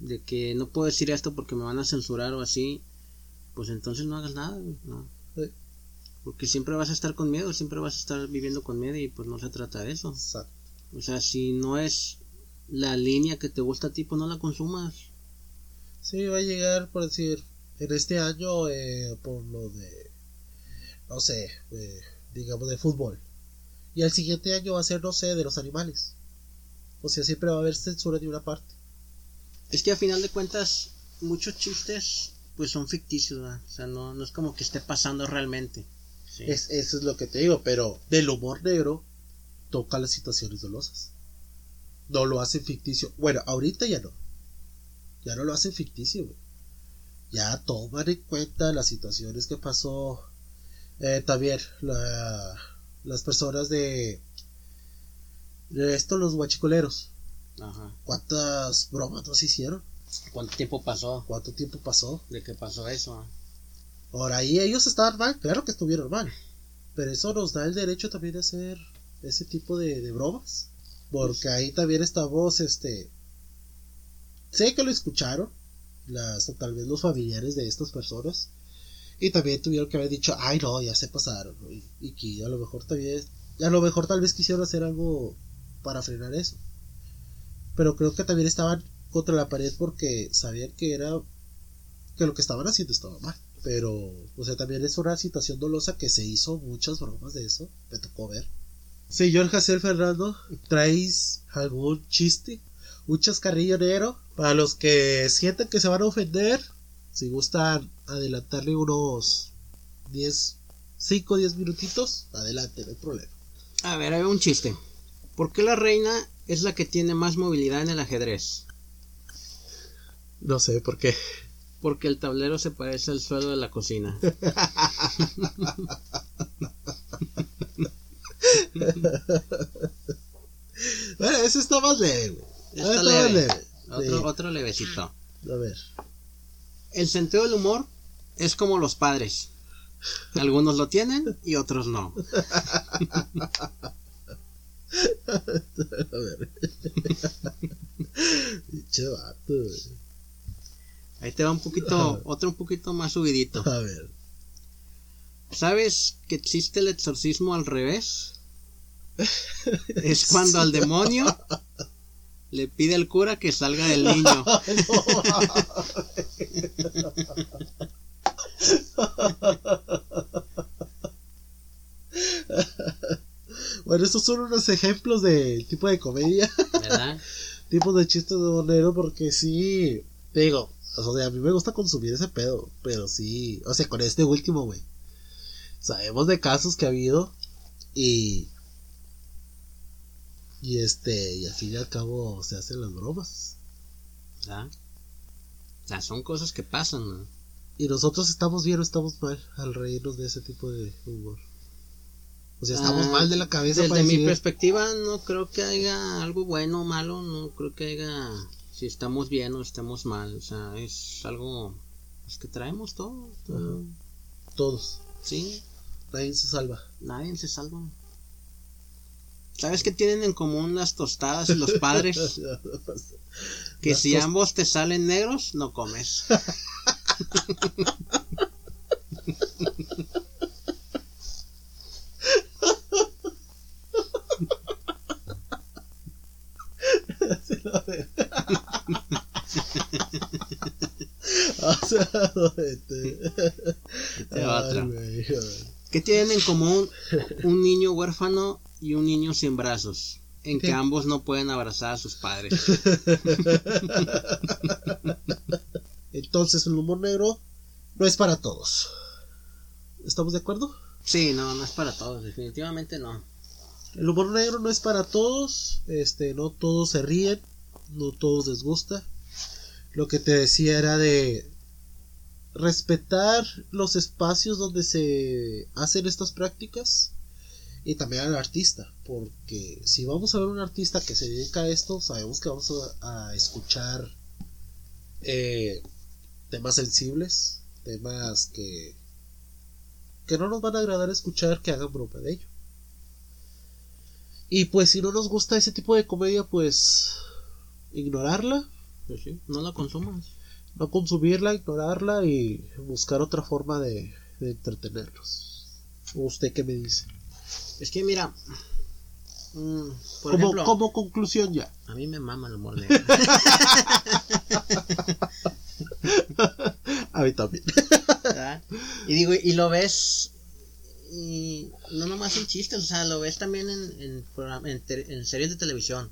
De que no puedo decir esto porque me van a censurar o así. Pues entonces no hagas nada, güey, No. Sí. Porque siempre vas a estar con miedo, siempre vas a estar viviendo con miedo y pues no se trata de eso. Exacto. O sea, si no es la línea que te gusta a ti, pues no la consumas. Sí, va a llegar, por decir, en este año, eh, por lo de, no sé, eh, digamos de fútbol. Y al siguiente año va a ser, no sé, de los animales. O sea, siempre va a haber censura de una parte. Es que a final de cuentas, muchos chistes pues son ficticios, ¿verdad? O sea, no, no es como que esté pasando realmente. Sí. Es, eso es lo que te digo, pero del humor negro toca las situaciones dolosas. No lo hacen ficticio. Bueno, ahorita ya no. Ya no lo hacen ficticio, güey. Ya toman en cuenta las situaciones que pasó. Eh, también la- las personas de, de esto, los guachicoleros. Ajá. ¿Cuántas bromas nos hicieron? ¿Cuánto tiempo pasó ¿Cuánto tiempo pasó? de que pasó eso? Ahora ahí ellos estaban mal, claro que estuvieron mal. Pero eso nos da el derecho también de hacer ese tipo de, de bromas. Porque ahí también estamos, este. Sé que lo escucharon. Las, tal vez los familiares de estas personas. Y también tuvieron que haber dicho, ay no, ya se pasaron. ¿no? Y, y que a lo mejor también. A lo mejor tal vez quisieron hacer algo para frenar eso. Pero creo que también estaban contra la pared porque sabían que era. que lo que estaban haciendo estaba mal. Pero, o sea, también es una situación dolosa que se hizo muchas bromas de eso. Me tocó ver. Señor Jacel Fernando, ¿traéis algún chiste? ¿Un chascarrillo negro? Para los que sientan que se van a ofender, si gustan adelantarle unos 10, 5 o 10 minutitos, adelante, no hay problema. A ver, hay un chiste. ¿Por qué la reina es la que tiene más movilidad en el ajedrez? No sé por qué. Porque el tablero se parece al suelo de la cocina. *laughs* *laughs* Bueno, ese está más leve, güey. Está Está más leve. leve. Otro, Sí. otro levecito. A ver. El sentido del humor es como los padres. Algunos lo tienen y otros no. *laughs* A ver. *laughs* Vato. Ahí te va un poquito, otro un poquito más subidito. A ver. ¿Sabes que existe el exorcismo al revés? Es cuando al demonio le pide al cura que salga del niño. *laughs* Bueno, estos son unos ejemplos de tipo de comedia, ¿Verdad? *laughs* tipos de chistes de bonero, porque sí, te digo, o sea, a mí me gusta consumir ese pedo, pero sí, o sea, con este último, güey. Sabemos de casos que ha habido y y este, y al fin y al cabo se hacen las bromas. ¿Verdad? O sea, son cosas que pasan, ¿no? Y nosotros estamos bien o estamos mal al reírnos de ese tipo de humor. O sea, estamos Ah, mal de la cabeza Desde para mi perspectiva, no creo que haya algo bueno o malo, no creo que haya si estamos bien o estamos mal, o sea, es algo pues, que traemos todo, todo. todos, sí, nadie se salva. nadie se salva. ¿Sabes qué tienen en común las tostadas y los *laughs* padres? Que Las si ambos te salen negros, no comes. *laughs* ¿Qué tienen en común un niño huérfano y un niño sin brazos? En que ambos no pueden abrazar a sus padres. *laughs* Entonces, el humor negro no es para todos. ¿Estamos de acuerdo? Sí, no, no es para todos, definitivamente no. El humor negro no es para todos, este, no todos se ríen, no todos les gusta. Lo que te decía era de respetar los espacios donde se hacen estas prácticas y también al artista, porque si vamos a ver un artista que se dedica a esto, sabemos que vamos a, a escuchar eh, temas sensibles, temas que que no nos van a agradar escuchar que hagan broma de ello. Y pues si no nos gusta ese tipo de comedia, pues ignorarla, Pues sí, no la consumas. no consumirla, ignorarla y buscar otra forma de, de entretenerlos. ¿Usted qué me dice? Es que mira, mm, por Como, ejemplo, como conclusión ya. a mí me mama el humor negro. *laughs* A mí también. ¿verdad? Y digo, y lo ves, y no nomás en chistes, o sea, lo ves también en, en, en, series de televisión.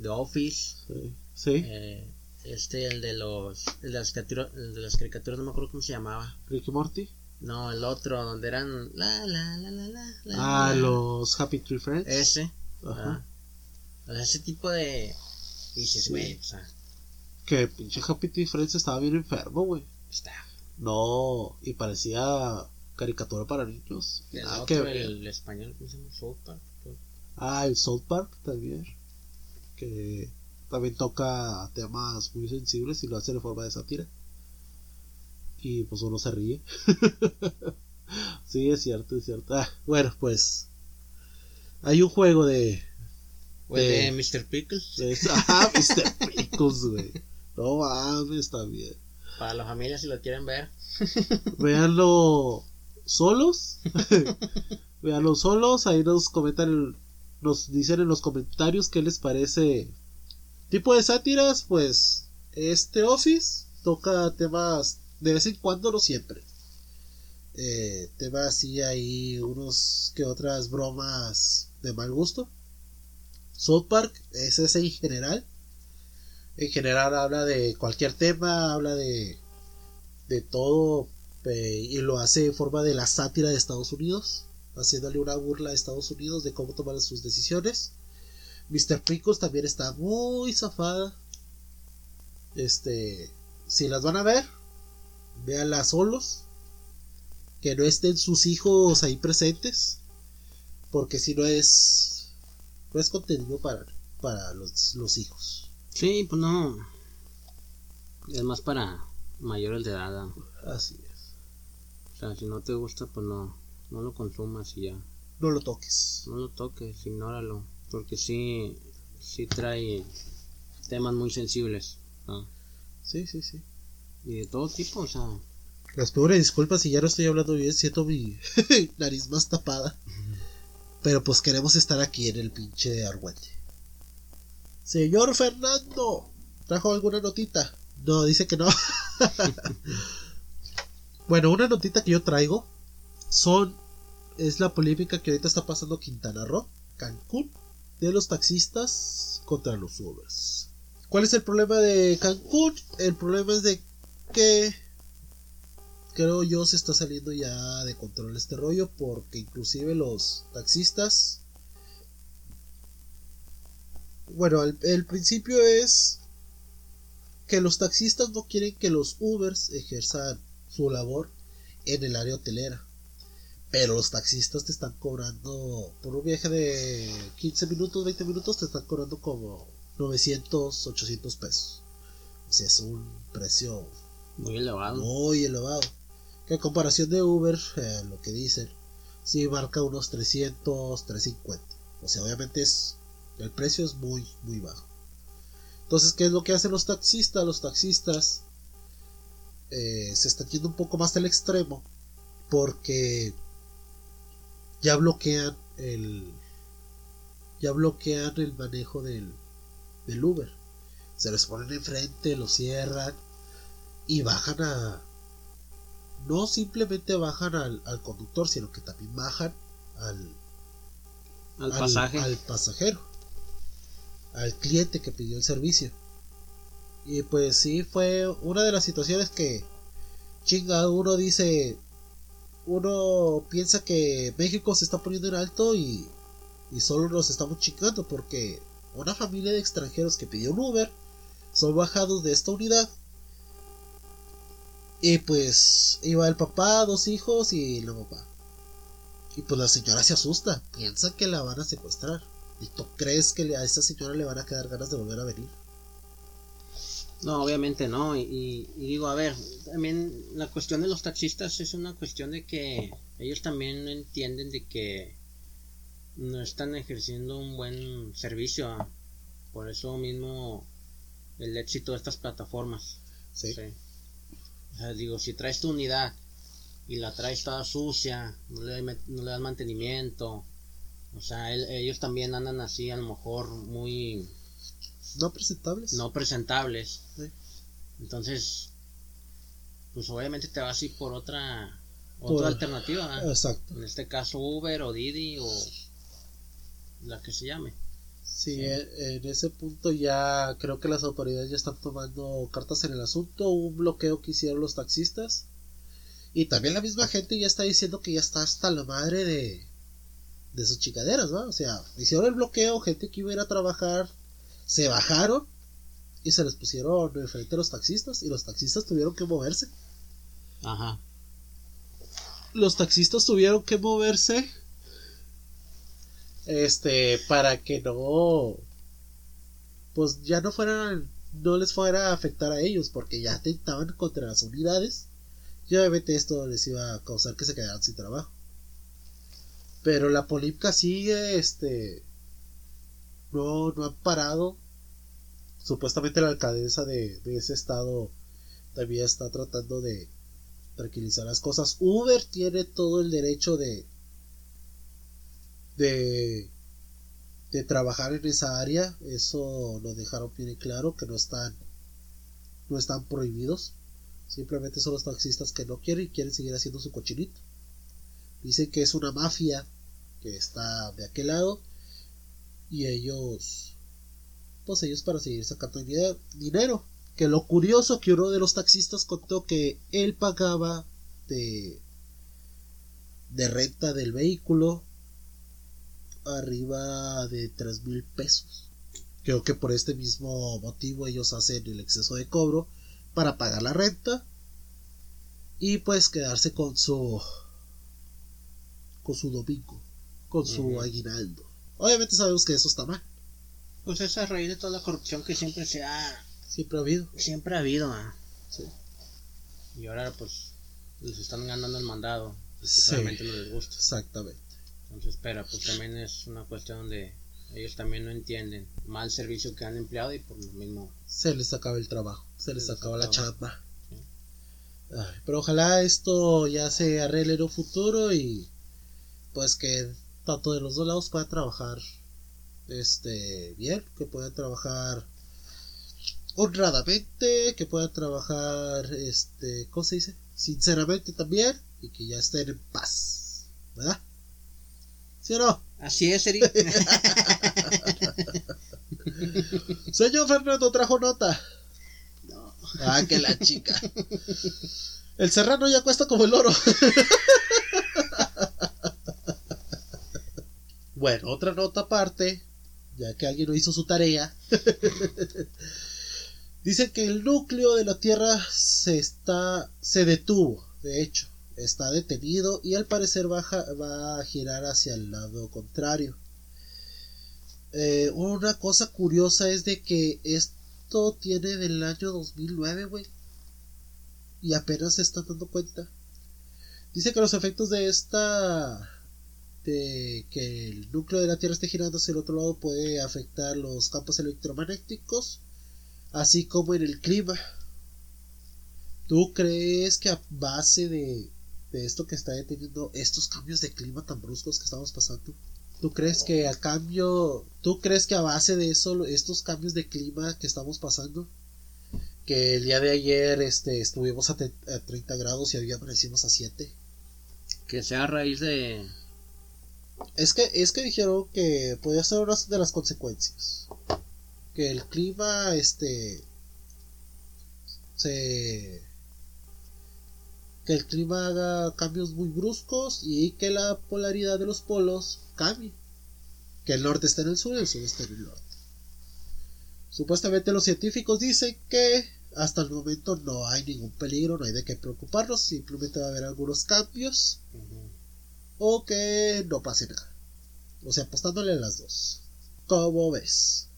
The Office, Sí. Sí. eh, este, el de los, el de las caricaturas, el de las caricaturas, no me acuerdo cómo se llamaba. Ricky Morty. No, el otro, donde eran la, la, la, la, la, Ah, la. los Happy Tree Friends. Ese, Ajá. ah. Ese tipo de... Y dices, Sí. güey, o sea, Que pinche Happy Tree Friends estaba bien enfermo, güey. está. No, y parecía caricatura para niños. El otro, que el español, ¿cómo se llama? South Park. Ah, el South Park también. Que también toca temas muy sensibles y lo hace de forma de sátira. Y pues uno se ríe. *laughs* sí, es cierto, es cierto. Ah, bueno, pues. Hay un juego de. De- de Mr. Pickles. de ah, *laughs* Mr. Pickles, güey. No mames, también. Para la familia, si lo quieren ver. *laughs* Véanlo solos. Véanlo solos. Ahí nos comentan, nos dicen en los comentarios qué les parece. Tipo de sátiras, pues este Office toca temas de vez en cuando, no siempre. Eh, temas así ahí, unos que otras bromas de mal gusto. South Park es ese en general. En general habla de cualquier tema, habla de de todo eh, y lo hace en forma de la sátira de Estados Unidos, haciéndole una burla a Estados Unidos de cómo tomar sus decisiones. Mr. Pickles también está muy zafada. Este, si las van a ver, véanlas solos. Que no estén sus hijos ahí presentes. Porque si no es. No es contenido para, para los, los hijos. Sí, pues no. Es más para mayores de edad. ¿no? Así es. O sea, si no te gusta, pues no. No lo consumas y ya. No lo toques. No lo toques, ignóralo. Porque sí. Sí trae temas muy sensibles. ¿no? Sí, sí, sí. Y de todo tipo, o sea. Las peores disculpas si ya no estoy hablando bien, siento mi *laughs* nariz más tapada. Pero pues queremos estar aquí en el pinche Argüente. Señor Fernando, ¿trajo alguna notita? No, dice que no. *laughs* bueno, una notita que yo traigo son es la polémica que ahorita está pasando Quintana Roo, Cancún, de los taxistas contra los Ubers. ¿Cuál es el problema de Cancún? El problema es de que creo yo se está saliendo ya de control este rollo porque inclusive los taxistas bueno el, principio es que los taxistas no quieren que los Ubers ejerzan su labor en el área hotelera pero los taxistas te están cobrando por un viaje de 15 minutos 20 minutos te están cobrando como 900 800 pesos. Es un precio muy elevado muy elevado que en comparación de Uber, eh, lo que dicen, sí marca unos 300, 350. O sea, obviamente es el precio es muy, muy bajo. Entonces, ¿qué es lo que hacen los taxistas? Los taxistas eh, se están yendo un poco más al extremo porque ya bloquean el ya bloquean el manejo del, del Uber. Se les ponen enfrente, lo cierran y bajan a, no simplemente bajan al, al conductor, sino que también bajan al, al, pasaje. al pasajero, al cliente que pidió el servicio. Y pues sí, fue una de las situaciones que, chinga, uno dice, uno piensa que México se está poniendo en alto y, y solo nos estamos chingando porque una familia de extranjeros que pidió un Uber son bajados de esta unidad y pues iba el papá, dos hijos y la mamá. Y pues la señora se asusta, piensa que la van a secuestrar. ¿Y tú crees que a esa señora le van a quedar ganas de volver a venir? No, obviamente no. Y, digo, a ver, también la cuestión de los taxistas es una cuestión de que ellos también entienden de que no están ejerciendo un buen servicio. Por eso mismo el éxito de estas plataformas. Sí. sí. O sea, digo, si traes tu unidad y la traes toda sucia, no le, no le das mantenimiento, o sea, ellos también andan así, a lo mejor muy... No presentables. No presentables. Sí. Entonces, pues obviamente te vas a ir por otra, otra por... alternativa. ¿eh? Exacto. En este caso Uber o Didi o la que se llame. Sí, en, ese punto ya creo que las autoridades ya están tomando cartas en el asunto. Un bloqueo que hicieron los taxistas. Y también la misma gente ya está diciendo que ya está hasta la madre de, de sus chicaderas, ¿no? O sea, hicieron el bloqueo, gente que iba a ir a trabajar, se bajaron y se les pusieron enfrente a los taxistas y los taxistas tuvieron que moverse. Ajá. Los taxistas tuvieron que moverse este para que no pues ya no fueran no les fuera a afectar a ellos porque ya atentaban contra las unidades y obviamente esto les iba a causar que se quedaran sin trabajo. Pero la polémica sigue este no no han parado. Supuestamente la alcaldesa de, de ese estado también está tratando de tranquilizar las cosas. Uber tiene todo el derecho de de, de trabajar en esa área. Eso lo dejaron bien claro, que no están, no están prohibidos. Simplemente son los taxistas que no quieren y quieren seguir haciendo su cochinito. Dicen que es una mafia que está de aquel lado y ellos, pues ellos para seguir sacando dinero. Que lo curioso que uno de los taxistas contó que él pagaba de, de renta del vehículo arriba de tres mil pesos. Creo que por este mismo motivo ellos hacen el exceso de cobro para pagar la renta y pues quedarse con su con su domingo, con su aguinaldo. Obviamente sabemos que eso está mal. Pues esa es a raíz de toda la corrupción que siempre se ha siempre ha habido. Siempre ha habido, sí. Y ahora pues les están ganando el mandado. Sí, no les gusta. Exactamente. Entonces, espera, pues también es una cuestión donde ellos también no entienden mal servicio que han empleado y por lo mismo se les acaba el trabajo, se les, acaba, la chamba. Ay, pero ojalá esto ya se arregle en un futuro y pues que tanto de los dos lados puedan trabajar este bien, que puedan trabajar honradamente, que puedan trabajar este, ¿cómo se dice? Sinceramente también y que ya estén en paz, ¿verdad? ¿Sí o no? Así es, Eric. *laughs* Señor Fernando trajo nota. No. Ah, que la chica. El serrano ya cuesta como el oro. *laughs* bueno, otra nota aparte, ya que alguien no hizo su tarea. *laughs* Dice que el núcleo de la Tierra se está se detuvo, de hecho, está detenido y al parecer va a, va a girar hacia el lado contrario. Eh, una cosa curiosa es de que esto tiene del año 2009, güey. Y apenas se están dando cuenta. Dice que los efectos de esta. de que el núcleo de la Tierra esté girando hacia el otro lado puede afectar los campos electromagnéticos, así como en el clima. ¿Tú crees que a base de, de esto que está deteniendo estos cambios de clima tan bruscos que estamos pasando? ¿Tú crees que a cambio, tú crees que a base de eso, estos cambios de clima que estamos pasando, que el día de ayer este, estuvimos a, a 30 grados y hoy amanecimos a 7? Que sea a raíz de. Es que, es que dijeron que podía ser una de las consecuencias. Que el clima, este. Se. Que el clima haga cambios muy bruscos y que la polaridad de los polos cambie. Que el norte esté en el sur y el sur esté en el norte. Supuestamente los científicos dicen que hasta el momento no hay ningún peligro, no hay de qué preocuparnos, simplemente va a haber algunos cambios o que no pase nada. O sea, apostándole a las dos. ¿Cómo ves?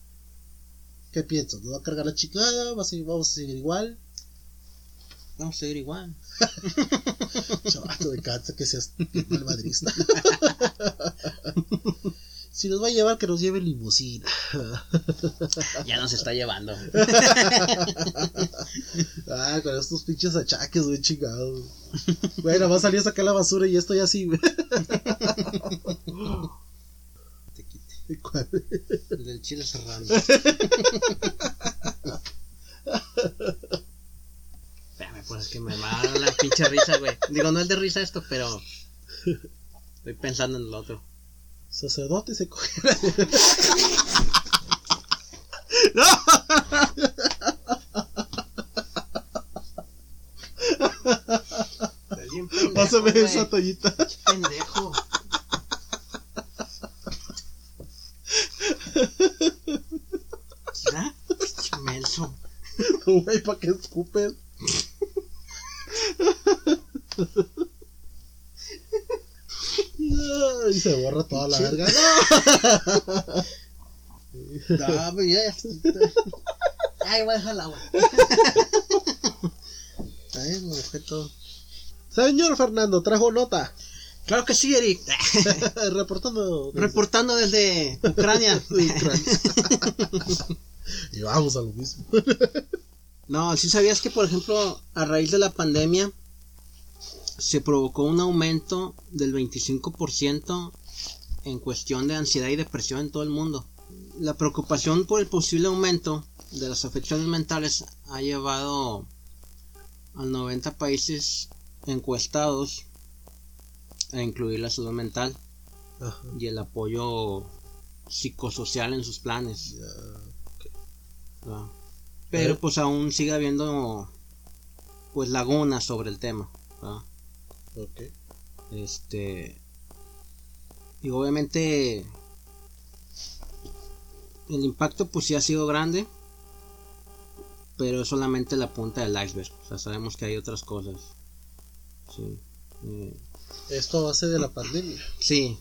¿Qué piensas? ¿Nos va a cargar la chingada? ¿Va a seguir- ¿Vamos a seguir igual? Vamos a seguir igual. *laughs* Chavato, me cansa que seas mal madrista. si nos va a llevar, que nos lleve limusina. Ya nos está llevando. Ah, con estos pinches achaques, güey, chingados. Bueno, va a salir a sacar la basura y estoy así, güey. Te quite. ¿Cuál? El del chile serrano. *laughs* Pues es que me va a dar la pinche risa, güey. Digo, no es de risa esto, pero. Estoy pensando en el otro. Sacerdote se coge. *laughs* ¡No! Pendejo, Pásame güey. esa toallita. Pendejo. *laughs* Pinche menso. Güey, ¿para qué escupes? No, y se borra toda la verga. No, pero ya, ya. Ay, voy a dejar el agua. Ay, me objeto. Señor Fernando, trajo nota. Claro que sí, Eric. *laughs* Reportando. desde Reportando desde Ucrania. Ucrania. *laughs* y vamos a lo mismo. No, si sabías que, por ejemplo, a raíz de la pandemia se provocó un aumento del 25% en cuestión de ansiedad y depresión en todo el mundo. La preocupación por el posible aumento de las afecciones mentales ha llevado a 90 países encuestados a incluir la salud mental Ajá, y el apoyo psicosocial en sus planes. Ah. Pero Eh. pues aún sigue habiendo pues lagunas sobre el tema. Ok. Este y obviamente el impacto pues sí ha sido grande, pero es solamente la punta del iceberg. O sea, sabemos que hay otras cosas. Sí. eh, Esto a base de la pandemia. sí,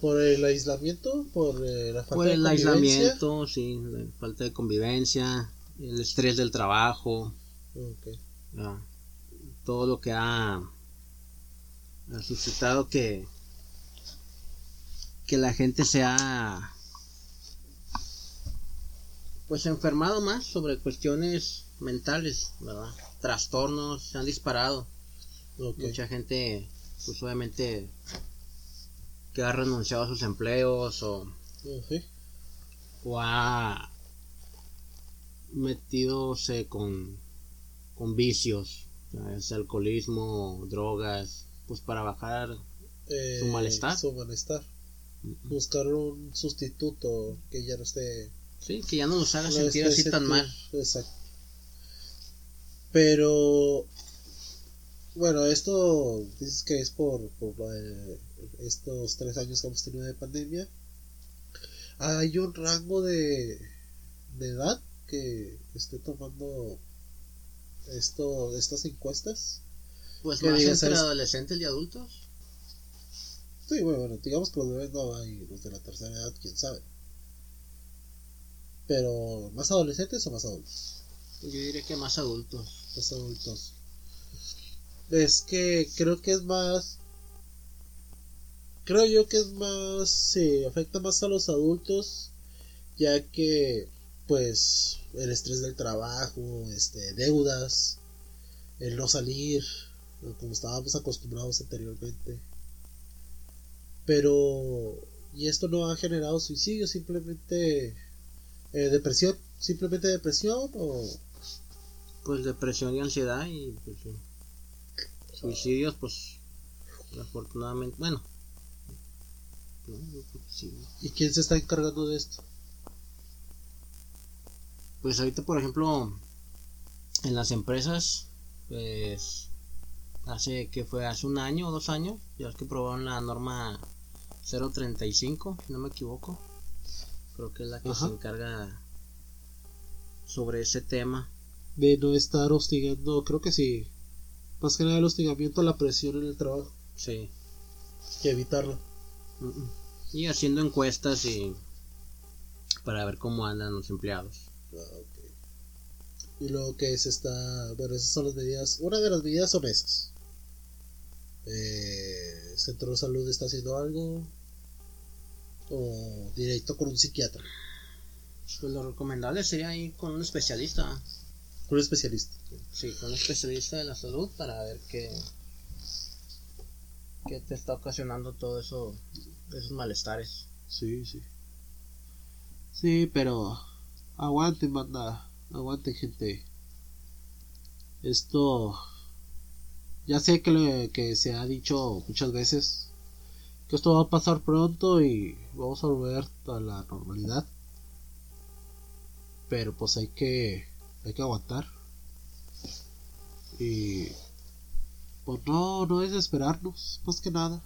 Por el aislamiento, por eh, la falta por el aislamiento, sí, la falta de convivencia, el estrés del trabajo, Ok. Ah, todo lo que ha, ha suscitado que que la gente se ha pues enfermado más sobre cuestiones mentales, ¿verdad? Trastornos se han disparado. Mucha gente, pues obviamente, que ha renunciado a sus empleos o, o ha metidose con, con vicios, alcoholismo, drogas, pues para bajar. Eh, ¿Su malestar? Su malestar. Buscar un sustituto que ya no esté. Sí, que ya no los haga no sentir así tan mal. Exacto. Pero. Bueno, esto dices que es por, por eh, estos tres años que hemos tenido de pandemia. Hay un rango de, de edad que esté tomando esto, estas encuestas. Pues más digas, entre ¿sabes? adolescentes y adultos. Sí, bueno, bueno, digamos que los bebés no hay, los de la tercera edad, quién sabe. Pero, ¿más adolescentes o más adultos? Yo diría que más adultos. Más adultos. Es que creo que es más. Creo yo que es más. Se afecta más a los adultos, ya que, pues, el estrés del trabajo, este, deudas, el no salir, como estábamos acostumbrados anteriormente. Pero. Y esto no ha generado suicidio, simplemente. eh, depresión, simplemente depresión o. Pues depresión y ansiedad y pues suicidios, pues afortunadamente, bueno. No, sí. ¿Y quién se está encargando de esto? Pues ahorita, por ejemplo, en las empresas, pues hace que fue hace un año o dos años, ya es que probaron la norma 035, si no me equivoco. Creo que es la que Ajá. se encarga sobre ese tema. de no estar hostigando, creo que sí. Más que nada el hostigamiento la presión en el trabajo Sí. y evitarlo. Y haciendo encuestas y para ver cómo andan los empleados. Ah, ok. Y luego que se está, bueno, esas son las medidas, una de las medidas son esas. Eh, Centro de Salud está haciendo algo o directo con un psiquiatra, Pues lo recomendable sería ir con un especialista. un especialista. Sí, con un especialista de la salud para ver qué, qué te está ocasionando todo eso, esos malestares. Sí, sí. Sí, pero aguanten, banda. Aguanten, gente. Esto. Ya sé que, le- que se ha dicho muchas veces que esto va a pasar pronto y vamos a volver a la normalidad. Pero pues hay que. Hay que aguantar. Y. Pues no, no desesperarnos, más que nada.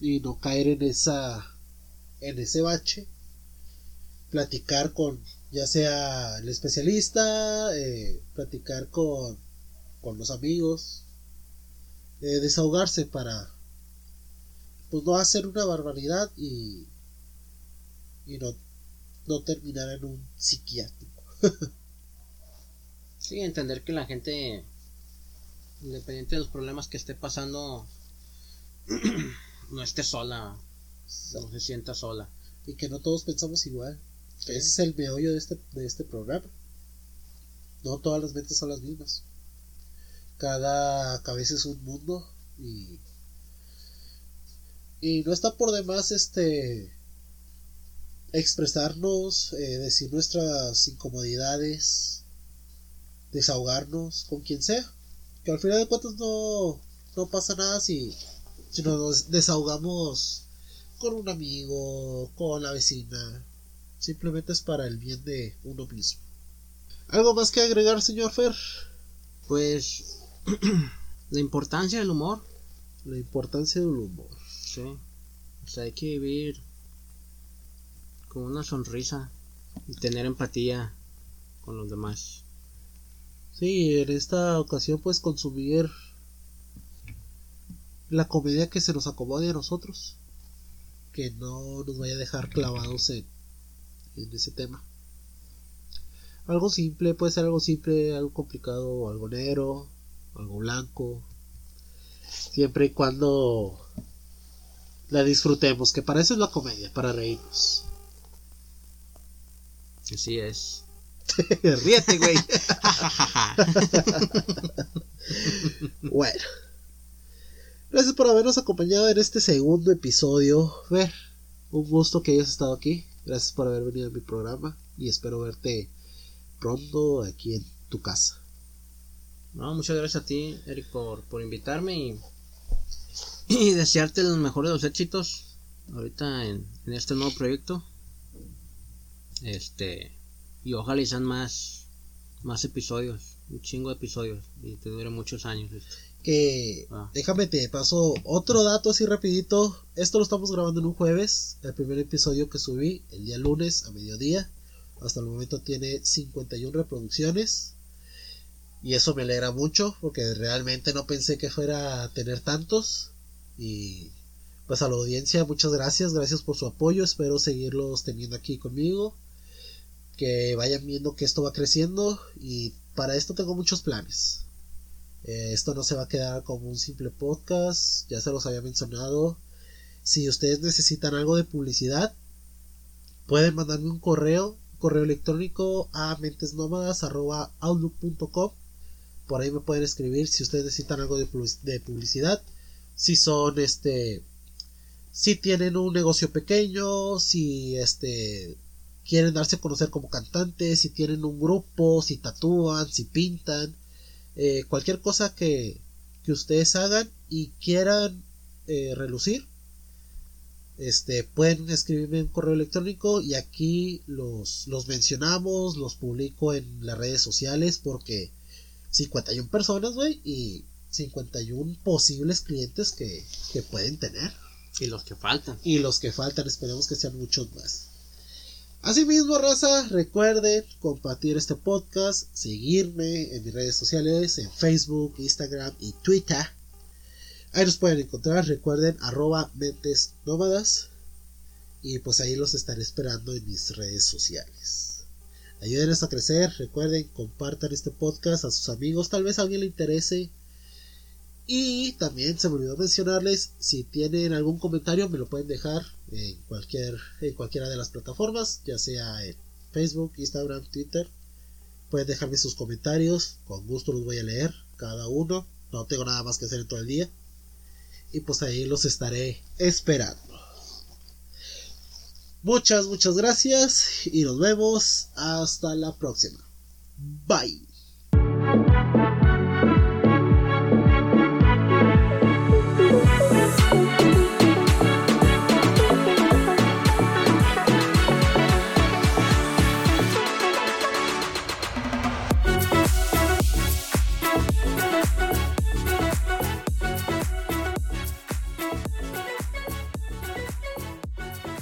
Y no caer en esa en ese bache, platicar con ya sea el especialista, eh, platicar con, con los amigos, eh, desahogarse para pues no hacer una barbaridad y, y no, no terminar en un psiquiátrico. *laughs* Sí, entender que la gente, independiente de los problemas que esté pasando, *clears throat* no esté sola, no se sienta sola. Y que no todos pensamos igual. Sí. Ese es el meollo de este, de este programa. No todas las mentes son las mismas. Cada cabeza es un mundo y y no está por demás este expresarnos, eh, decir nuestras incomodidades, desahogarnos con quien sea. Que al final de cuentas no, no pasa nada si, si nos desahogamos con un amigo, con la vecina. Simplemente es para el bien de uno mismo. ¿Algo más que agregar, señor Fer? Pues *clears throat* la importancia del humor, La importancia del humor. sí. O sea, hay que vivir con una sonrisa y tener empatía con los demás. Sí, en esta ocasión pues consumir la comedia que se nos acomode a nosotros. Que no nos vaya a dejar clavados en, en ese tema. Algo simple, puede ser algo simple, algo complicado, algo negro, algo blanco. Siempre y cuando la disfrutemos, que para eso es la comedia, para reírnos. Así es. *laughs* Ríete, güey. *laughs* bueno. Gracias por habernos acompañado en este segundo episodio. Ver, un gusto que hayas estado aquí. Gracias por haber venido a mi programa y espero verte pronto aquí en tu casa. No, muchas gracias a ti, Eric, por, por invitarme y, y desearte los mejores de los éxitos ahorita en, en este nuevo proyecto. Este, y ojalá y sean más, más episodios, un chingo de episodios y te dure muchos años. esto. Que Ah. déjame te paso otro dato así rapidito. Esto lo estamos grabando en un jueves. El primer episodio que subí el día lunes a mediodía. Hasta el momento tiene 51 reproducciones. Y eso me alegra mucho porque realmente no pensé que fuera a tener tantos. Y pues a la audiencia muchas gracias, gracias por su apoyo. Espero seguirlos teniendo aquí conmigo. Que vayan viendo que esto va creciendo y para esto tengo muchos planes. Eh, esto no se va a quedar como un simple podcast, ya se los había mencionado. Si ustedes necesitan algo de publicidad, pueden mandarme un correo, correo electrónico a mentesnómadas.outlook.com. Por ahí me pueden escribir si ustedes necesitan algo de, public- de publicidad. Si son este. Si tienen un negocio pequeño, si este quieren darse a conocer como cantantes, si tienen un grupo, si tatúan, si pintan, eh, cualquier cosa que, que ustedes hagan y quieran eh, relucir, este, pueden escribirme un correo electrónico y aquí los, los mencionamos, los publico en las redes sociales porque 51 personas, güey, y 51 posibles clientes que, que pueden tener. Y los que faltan. Y los que faltan, esperemos que sean muchos más. Asimismo, raza, recuerden compartir este podcast, seguirme en mis redes sociales, en Facebook, Instagram y Twitter. Ahí nos pueden encontrar, recuerden, arroba mentes nómadas. Y pues ahí los estaré esperando en mis redes sociales. Ayúdenos a crecer, recuerden, compartan este podcast a sus amigos, tal vez a alguien le interese. Y también se me olvidó mencionarles, si tienen algún comentario me lo pueden dejar en cualquier en cualquiera de las plataformas, ya sea en Facebook, Instagram, Twitter. Pueden dejarme sus comentarios, con gusto los voy a leer cada uno. No tengo nada más que hacer en todo el día. Y pues ahí los estaré esperando. Muchas, muchas gracias y nos vemos hasta la próxima. Bye.